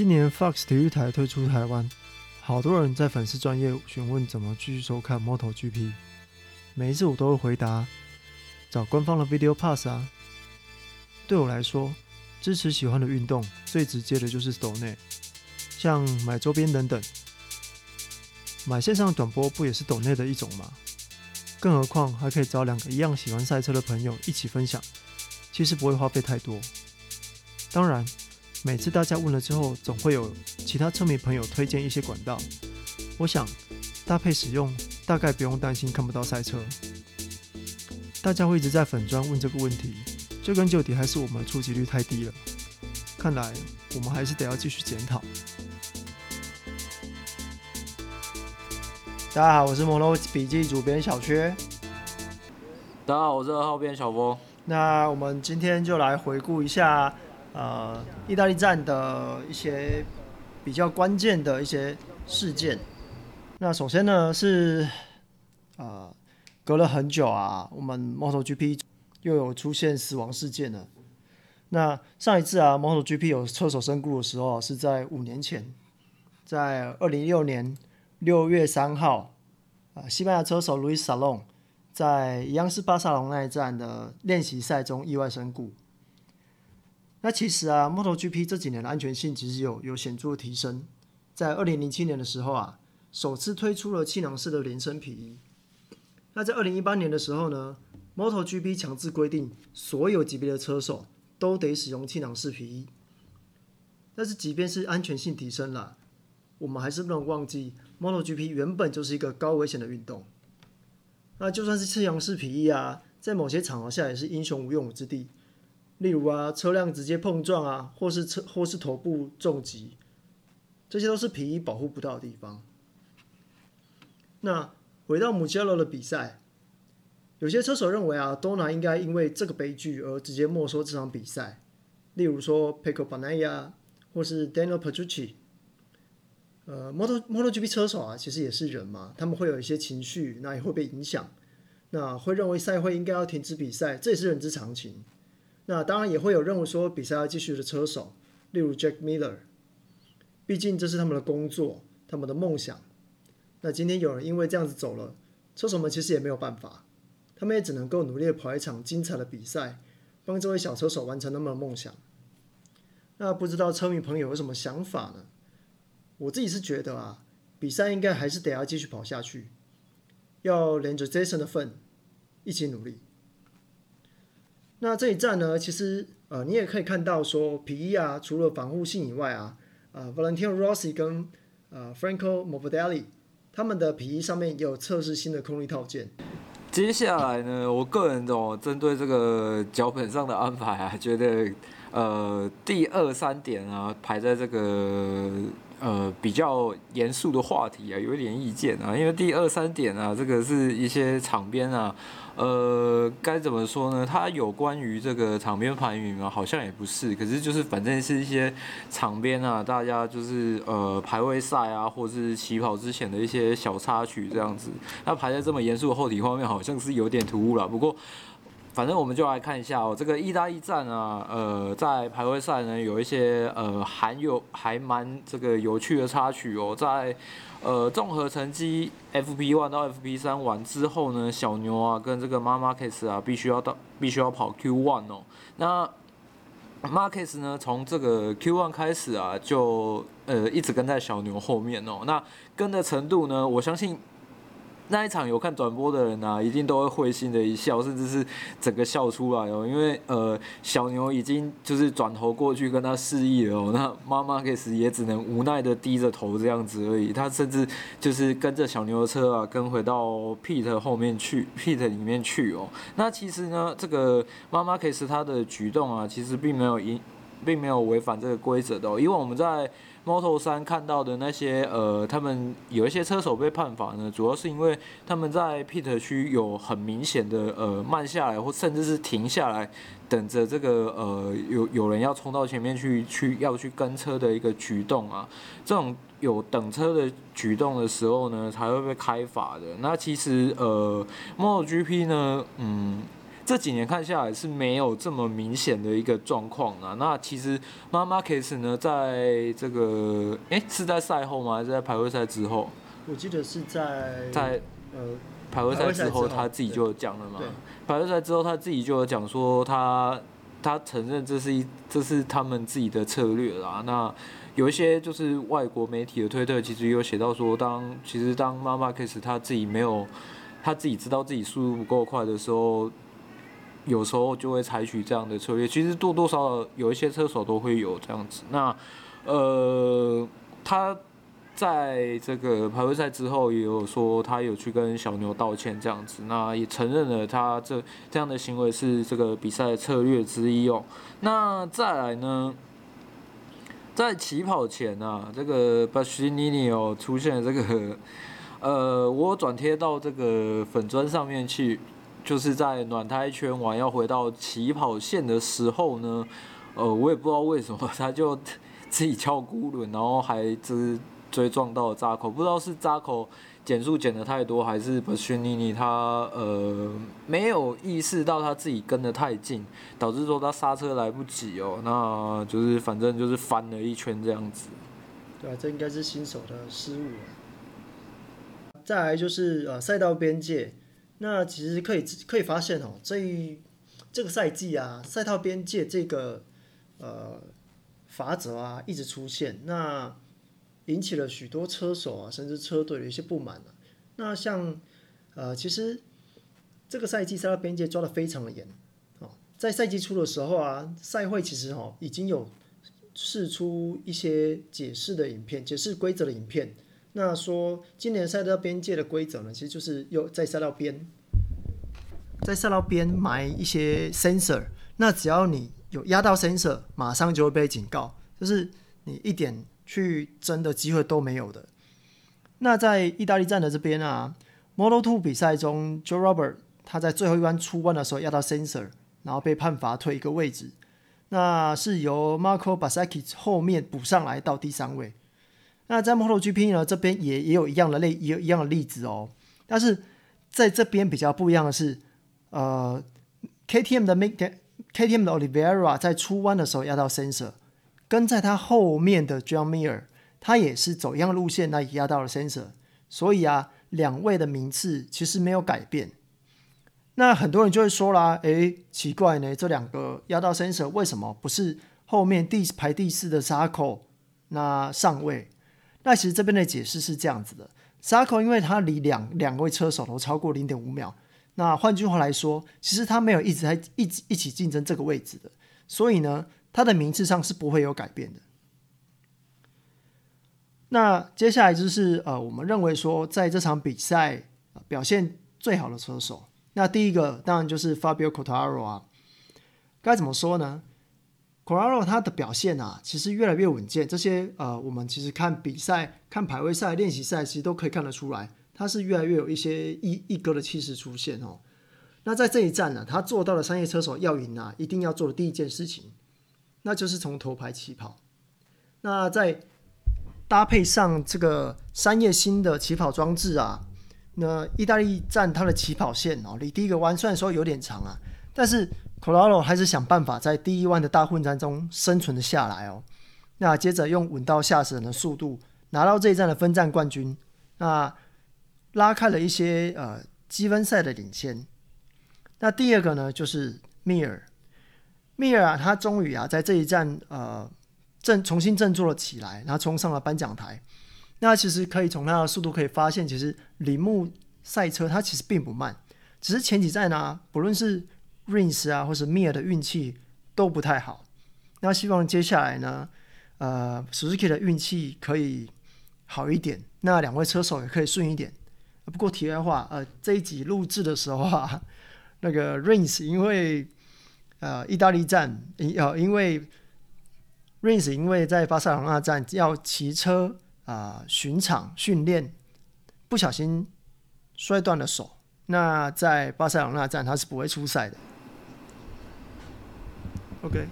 今年 Fox 体育台推出台湾，好多人在粉丝专业询问怎么继续收看 MotoGP。每一次我都会回答：找官方的 Video Pass 啊。对我来说，支持喜欢的运动最直接的就是抖内，像买周边等等。买线上短播不也是抖内的一种吗？更何况还可以找两个一样喜欢赛车的朋友一起分享，其实不会花费太多。当然，每次大家问了之后，总会有其他车迷朋友推荐一些管道。我想搭配使用，大概不用担心看不到赛车。大家会一直在粉砖问这个问题，追根究底还是我们的触及率太低了。看来我们还是得要继续检讨。大家好，我是摩托笔记主编小薛。大家好，我是二号编小峰。那我们今天就来回顾一下，呃，意大利站的一些比较关键的一些事件。那首先呢是，呃，隔了很久啊，我们 MotoGP 又有出现死亡事件了。那上一次啊，MotoGP 有车手身故的时候是在五年前，在二零一六年。六月三号，啊，西班牙车手 Luis Salom 在央视巴塞隆那一站的练习赛中意外身故。那其实啊，MotoGP 这几年的安全性其实有有显著的提升。在二零零七年的时候啊，首次推出了气囊式的连身皮衣。那在二零一八年的时候呢，MotoGP 强制规定所有级别的车手都得使用气囊式皮衣。但是即便是安全性提升了，我们还是不能忘记。MotoGP 原本就是一个高危险的运动，那就算是气囊式皮衣啊，在某些场合下也是英雄无用武之地。例如啊，车辆直接碰撞啊，或是车或是头部重击，这些都是皮衣保护不到的地方。那回到穆杰罗的比赛，有些车手认为啊，Dorna 应该因为这个悲剧而直接没收这场比赛，例如说 Pecco Bagnaia 或是 Daniel Petrucci。呃，Moto MotoGP 车手啊，其实也是人嘛，他们会有一些情绪，那也会被影响，那会认为赛会应该要停止比赛，这也是人之常情。那当然也会有认为说比赛要继续的车手，例如 Jack Miller，毕竟这是他们的工作，他们的梦想。那今天有人因为这样子走了，车手们其实也没有办法，他们也只能够努力的跑一场精彩的比赛，帮这位小车手完成他们的梦想。那不知道车迷朋友有什么想法呢？我自己是觉得啊，比赛应该还是得要继续跑下去，要连着 Jason 的份一起努力。那这一站呢，其实呃，你也可以看到说皮衣啊，除了防护性以外啊，呃，Valentino Rossi 跟呃 Franco Morbidelli 他们的皮衣上面也有测试新的空力套件。接下来呢，我个人哦，针对这个脚本上的安排啊，觉得呃第二三点啊排在这个。呃，比较严肃的话题啊，有一点意见啊，因为第二三点啊，这个是一些场边啊，呃，该怎么说呢？它有关于这个场边排名吗，好像也不是，可是就是反正是一些场边啊，大家就是呃排位赛啊，或是起跑之前的一些小插曲这样子，那排在这么严肃的后体画面，好像是有点突兀了，不过。反正我们就来看一下哦，这个意大利站啊，呃，在排位赛呢有一些呃含有还蛮这个有趣的插曲哦，在呃综合成绩 FP one 到 FP 三完之后呢，小牛啊跟这个 Marc Marquez 啊必须要到必须要跑 Q one 哦，那 Marquez 呢从这个 Q one 开始啊就呃一直跟在小牛后面哦，那跟的程度呢，我相信。那一场有看转播的人啊，一定都会会心的一笑，甚至是整个笑出来哦。因为呃，小牛已经就是转头过去跟他示意了哦，那马马克斯也只能无奈的低着头这样子而已。他甚至就是跟着小牛的车啊，跟回到 Pete 后面去，Pete 里面去哦。那其实呢，这个马马克斯他的举动啊，其实并没有影，并没有违反这个规则的哦，因为我们在。Moto3 看到的那些呃，他们有一些车手被判罚呢，主要是因为他们在 pit 区有很明显的呃慢下来，或甚至是停下来，等着这个呃有有人要冲到前面去去要去跟车的一个举动啊，这种有等车的举动的时候呢，才会被开罚的。那其实呃，MotoGP 呢，嗯。这几年看下来是没有这么明显的一个状况啊。那其实 Marc Marquez 呢，在这个哎是在赛后吗？还是在排位赛之后？我记得是在在呃排位赛之后他自己就讲了嘛。排位赛之后他自己就有讲说他他承认这是一这是他们自己的策略啦。那有一些就是外国媒体的推特其实有写到说，当其实当 Marc Marquez 他自己没有他自己知道自己速度不够快的时候。有时候就会采取这样的策略，其实多多少少有一些车手都会有这样子。那，呃，他在这个排位赛之后也有说，他有去跟小牛道歉这样子，那也承认了他这这样的行为是这个比赛策略之一哦。那再来呢，在起跑前啊，这个巴西尼尼哦出现了这个，呃，我转贴到这个粉砖上面去。就是在暖胎圈完要回到起跑线的时候呢，呃，我也不知道为什么他就 自己翘孤轮，然后还就是追撞到了扎口，不知道是扎口减速减的太多，还是巴西尼尼他呃没有意识到他自己跟得太近，导致说他刹车来不及哦，那就是反正就是翻了一圈这样子。对啊，这应该是新手的失误。再来就是呃赛道边界。那其实可以可以发现哦，这一这个赛季啊，赛道边界这个呃法则啊一直出现，那引起了许多车手啊，甚至车队的一些不满啊。那像呃，其实这个赛季赛道边界抓的非常的严哦，在赛季初的时候啊，赛会其实哦已经有释出一些解释的影片，解释规则的影片。那说今年赛道边界的规则呢，其实就是有在赛道边，在赛道边埋一些 sensor。那只要你有压到 sensor，马上就会被警告，就是你一点去争的机会都没有的。那在意大利站的这边啊，Moto2 比赛中，Joe Robert 他在最后一弯出弯的时候压到 sensor，然后被判罚退一个位置。那是由 Marco Bezzecchi 后面补上来到第三位。那在 MotoGP 呢，这边也也有一样的类，也有一样的例子哦。但是在这边比较不一样的是，呃，KTM 的 KTM 的 Olivera 在出弯的时候压到 sensor，跟在他后面的 John Mir，他也是走一样的路线，那也压到了 sensor。所以啊，两位的名次其实没有改变。那很多人就会说啦，诶，奇怪呢，这两个压到 sensor 为什么不是后面第排第四的 Zarco 那上位？那其实这边的解释是这样子的。：Sarko 因为他离两两位车手都超过零点五秒，那换句话来说，其实他没有一直在一直一起竞争这个位置的，所以呢，他的名次上是不会有改变的。那接下来就是呃，我们认为说在这场比赛表现最好的车手，那第一个当然就是 Fabio Quartararo 啊，该怎么说呢？？Quartararo 他的表现啊，其实越来越稳健。这些呃，我们其实看比赛、看排位赛、练习赛，其实都可以看得出来，他是越来越有一些一一哥的气势出现哦。那在这一站呢，他做到了商业车手要赢啊，一定要做的第一件事情，那就是从头排起跑。那在搭配上这个山叶新的起跑装置啊，那意大利站它的起跑线哦，离第一个弯虽然说有点长啊，但是。Quartararo 还是想办法在第一弯的大混战中生存了下来哦。那接着用稳到吓死人的速度拿到这一站的分站冠军，那拉开了一些呃积分赛的领先。那第二个呢，就是米尔，米尔啊，他终于啊在这一站呃振重新振作了起来，然后冲上了颁奖台。那其实可以从他的速度可以发现，其实铃木赛车它其实并不慢，只是前几站呢、不论是 Rins 啊，或是 Mir 的运气都不太好。那希望接下来呢，呃，Suzuki 的运气可以好一点，那两位车手也可以顺一点。不过题外话，呃，这一集录制的时候啊，那个 Rins 因为呃意大利站，呃，因为 Rins 因为在巴塞罗那站要骑车啊巡场训练，不小心摔断了手。那在巴塞罗那站他是不会出赛的。OK，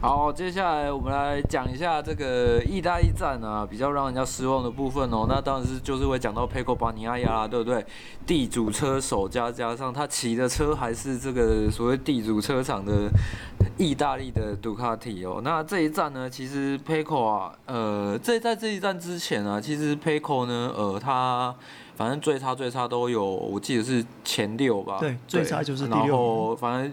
好，接下来我们来讲一下这个意大利站啊，比较让人家失望的部分哦。那当然是就是会讲到佩科巴尼亚亚啦，对不对？地主车手加加上他骑的车还是这个所谓地主车厂的意大利的杜卡迪哦。那这一站呢，其实佩科啊，呃，这在这一站之前啊，其实佩科呢，呃，他反正最差最差都有，我记得是前六吧。对，最差就是第六。然后反正。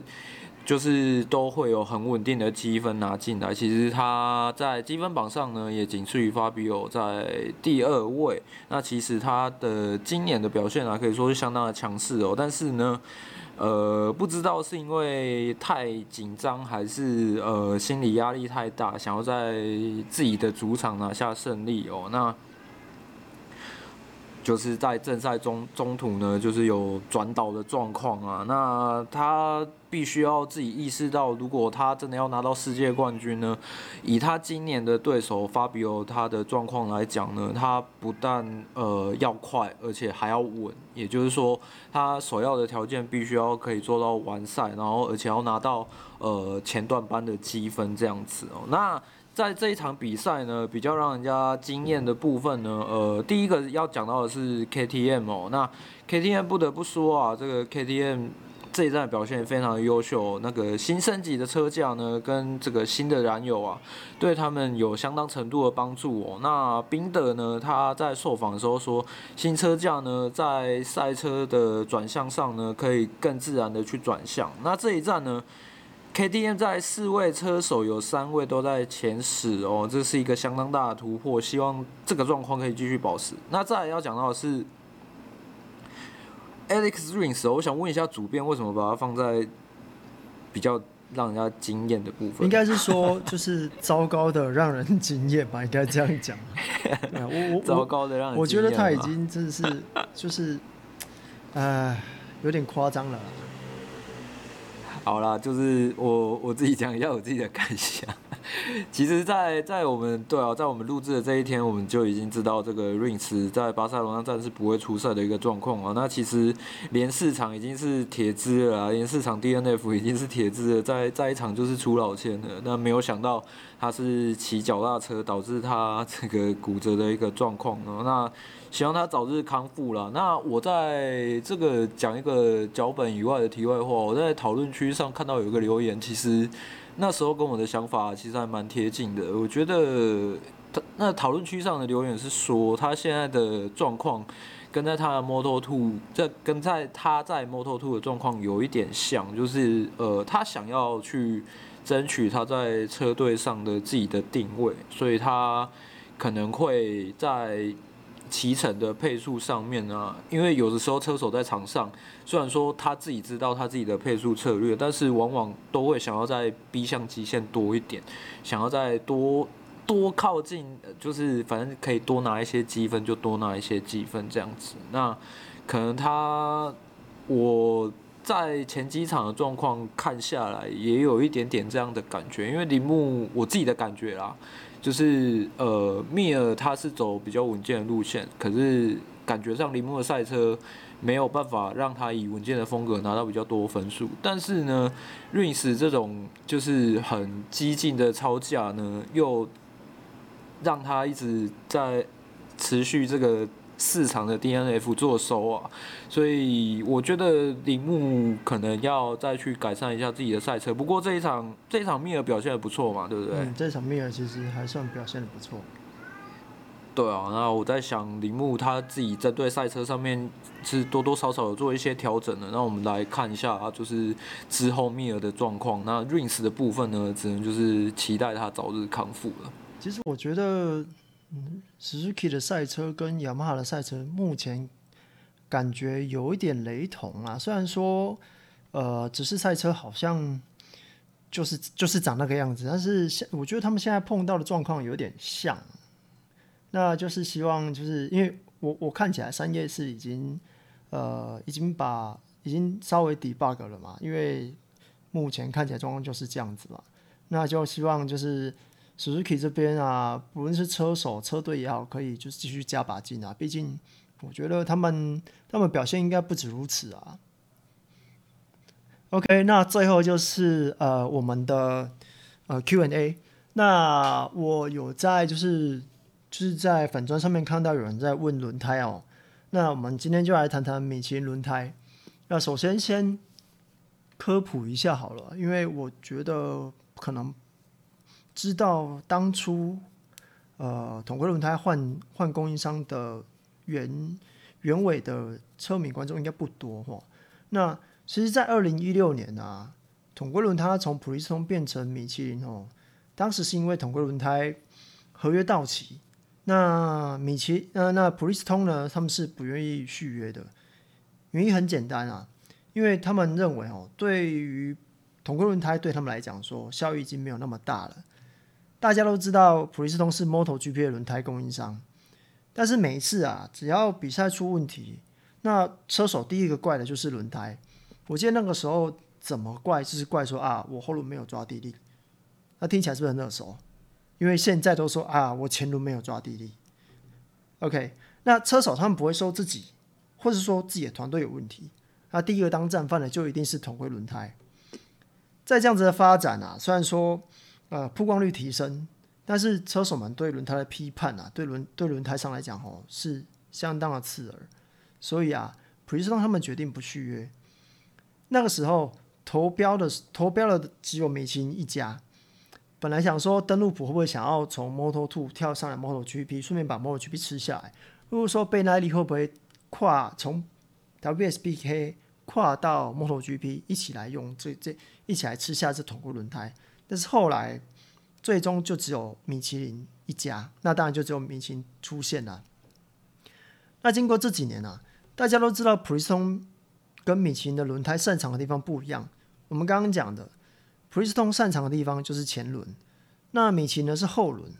就是都会有很稳定的积分拿进来，其实他在积分榜上呢也仅次于 Fabio 在第二位。那其实他的今年的表现啊可以说是相当的强势哦，但是呢，呃，不知道是因为太紧张还是呃心理压力太大，想要在自己的主场拿下胜利哦，那。就是在正赛中中途呢，就是有转倒的状况啊。那他必须要自己意识到，如果他真的要拿到世界冠军呢，以他今年的对手法比欧他的状况来讲呢，他不但呃要快，而且还要稳。也就是说，他首要的条件必须要可以做到完赛，然后而且要拿到呃前段班的积分这样子哦。那在这一场比赛呢，比较让人家惊艳的部分呢，呃，第一个要讲到的是 KTM 哦，那 KTM 不得不说啊，这个 KTM 这一站表现非常的优秀，那个新升级的车架呢，跟这个新的燃油啊，对他们有相当程度的帮助哦。那宾德呢，他在受访的时候说，新车架呢，在赛车的转向上呢，可以更自然的去转向。那这一站呢，KTM 在四位车手有三位都在前十哦，这是一个相当大的突破，希望这个状况可以继续保持。那再来要讲到的是 Alex Rins，我想问一下主编，为什么把它放在比较让人家惊艳的部分？应该是说，就是糟糕的让人惊艳吧，应该这样讲。我我糟糕的让人，我觉得他已经真的是就是，呃，有点夸张了。好啦，就是我我自己讲一下我自己的感想。其实在，在我们对啊，在我们录制的这一天，我们就已经知道这个 Rins 在巴塞罗那站是不会出赛的一个状况啊。那其实连四场已经是铁支了，连四场 DNF 已经是铁支了，在在一场就是出老千了。那没有想到他是骑脚踏车导致他这个骨折的一个状况呢。那希望他早日康复了。那我在这个讲一个脚本以外的题外话，我在讨论区上看到有一个留言，其实那时候跟我的想法其实还蛮贴近的。我觉得他那讨论区上的留言是说，他现在的状况跟在他的 Moto Two，这跟在他在 Moto Two 的状况有一点像，就是呃，他想要去争取他在车队上的自己的定位，所以他可能会在。骑乘的配速上面啊，因为有的时候车手在场上，虽然说他自己知道他自己的配速策略，但是往往都会想要在逼向极限多一点，想要再多多靠近，就是反正可以多拿一些积分就多拿一些积分这样子。那可能他我在前几场的状况看下来，也有一点点这样的感觉，因为铃木我自己的感觉啦。就是呃，密尔他是走比较稳健的路线，可是感觉上铃木的赛车没有办法让他以稳健的风格拿到比较多分数。但是呢瑞斯这种就是很激进的超价呢，又让他一直在持续这个。四场的 DNF 做收啊，所以我觉得铃木可能要再去改善一下自己的赛车。不过这一场这一场密尔表现的不错嘛，对不对？嗯，这场密尔其实还算表现的不错。对啊，那我在想铃木他自己针对赛车上面是多多少少有做一些调整的。那我们来看一下啊，就是之后密尔的状况。那 Rins 的部分呢，只能就是期待他早日康复了。其实我觉得。嗯，Suzuki 的赛车跟雅马哈的赛车目前感觉有一点雷同啊。虽然说，呃，只是赛车好像就是就是长那个样子，但是现我觉得他们现在碰到的状况有点像。那就是希望，就是因为我我看起来三叶是已经呃已经把已经稍微 debug 了嘛，因为目前看起来状况就是这样子嘛。那就希望就是。Suzuki 这边啊，不论是车手、车队也好，可以就是继续加把劲啊。毕竟，我觉得他们他们表现应该不止如此啊。OK，那最后就是呃我们的呃 Q&A。那我有在就是就是在粉砖上面看到有人在问轮胎哦。那我们今天就来谈谈米其林轮胎。那首先先科普一下好了，因为我觉得可能知道当初呃统规轮胎换换供应商的原原委的车迷观众应该不多哈。那其实，在二零一六年啊，统规轮胎从普利司通变成米其林哦，当时是因为统规轮胎合约到期，那米其呃那普利司通呢，他们是不愿意续约的，原因很简单啊，因为他们认为哦，对于统规轮胎对他们来讲说效益已经没有那么大了。大家都知道普利司通是 MotoGP 的轮胎供应商，但是每一次啊，只要比赛出问题，那车手第一个怪的就是轮胎。我记得那个时候怎么怪，就是怪说啊，我后轮没有抓地力。那听起来是不是很耳熟？因为现在都说啊，我前轮没有抓地力。OK，那车手他们不会说自己，或者说自己的团队有问题。那第一个当战犯的就一定是统规轮胎。在这样子的发展啊，虽然说呃曝光率提升，但是车手们对轮胎的批判啊，对轮对轮胎上来讲吼是相当的刺耳。所以啊，普利斯通他们决定不续约。那个时候投标的投标的只有米其林一家。本来想说登陆普会不会想要从 Moto Two 跳上来 MotoGP，顺便把 MotoGP 吃下来。如果说贝奈利会不会跨从 WSBK 跨到 MotoGP 一起来用这这一起来吃下这统规轮胎？但是后来最终就只有米其林一家，那当然就只有米其林出现了。那经过这几年啊，大家都知道普利司通。跟米其林的轮胎擅长的地方不一样。我们刚刚讲的，普利司通擅长的地方就是前轮，那米其林呢是后轮。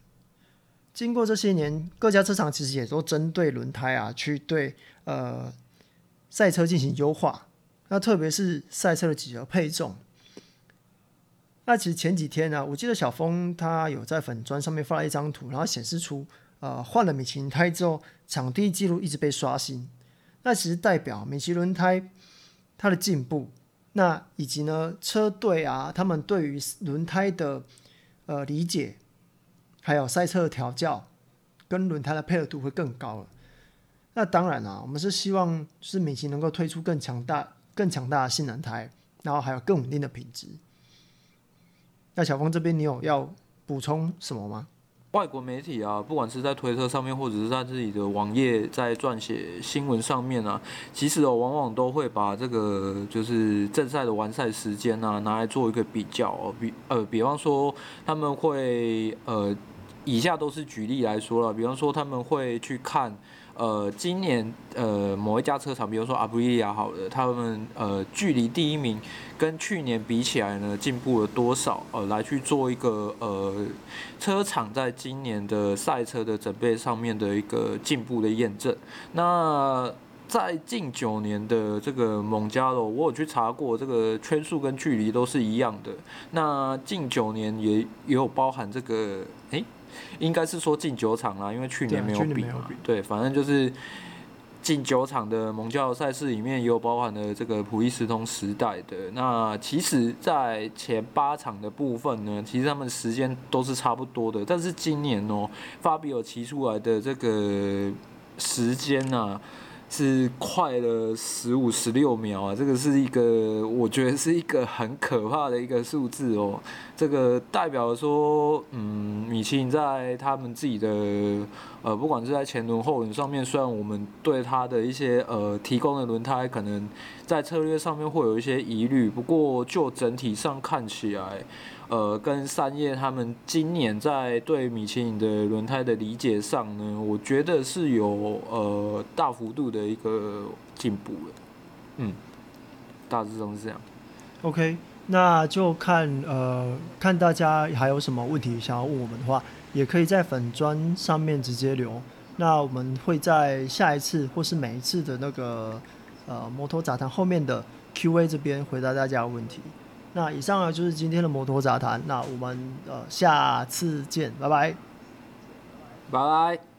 经过这些年，各家车厂其实也都针对轮胎啊，去对呃赛车进行优化。那特别是赛车的几何配重。那其实前几天呢、我记得小峰他有在粉砖上面发了一张图，然后显示出呃换了米其林胎之后，场地记录一直被刷新。那其实代表米其轮胎。它的进步，那以及呢，车队啊，他们对于轮胎的呃理解，还有赛车的调教，跟轮胎的配合度会更高了。那当然啊，我们是希望是米其能够推出更强大、更强大的性能胎，然后还有更稳定的品质。那小峰这边你有要补充什么吗？外国媒体啊，不管是在推特上面，或者是在自己的网页在撰写新闻上面啊，其实哦，往往都会把这个就是正赛的完赛时间啊，拿来做一个比较哦，比呃，比方说他们会呃，以下都是举例来说了，比方说他们会去看。呃，今年呃某一家车厂，比如说阿布利亚好了，他们呃距离第一名跟去年比起来呢，进步了多少？呃，来去做一个呃车厂在今年的赛车的准备上面的一个进步的验证。那在近九年的这个蒙加罗，我有去查过，这个圈数跟距离都是一样的。那近九年也也有包含这个，诶、应该是说进九场啦，因为去年没有比。嘛，对，反正就是进九场的蒙教赛事里面，也有包含了这个普利斯通时代的。那其实，在前八场的部分呢，其实他们时间都是差不多的。但是今年哦，法比尔骑出来的这个时间呢、啊？是快了十五十六秒啊！这个是一个，我觉得是一个很可怕的一个数字哦。这个代表说，嗯，米其林在他们自己的呃，不管是在前轮后轮上面，虽然我们对它的一些呃提供的轮胎可能在策略上面会有一些疑虑，不过就整体上看起来。呃，跟三叶他们今年在对米其林的轮胎的理解上呢，我觉得是有呃大幅度的一个进步了。嗯，大致上是这样。OK，那就看呃看大家还有什么问题想要问我们的话，也可以在粉砖上面直接留。那我们会在下一次或是每一次的那个呃摩托杂谈后面的 Q&A 这边回答大家的问题。那以上呢就是今天的摩托杂谈，那我们呃下次见，拜拜，拜拜。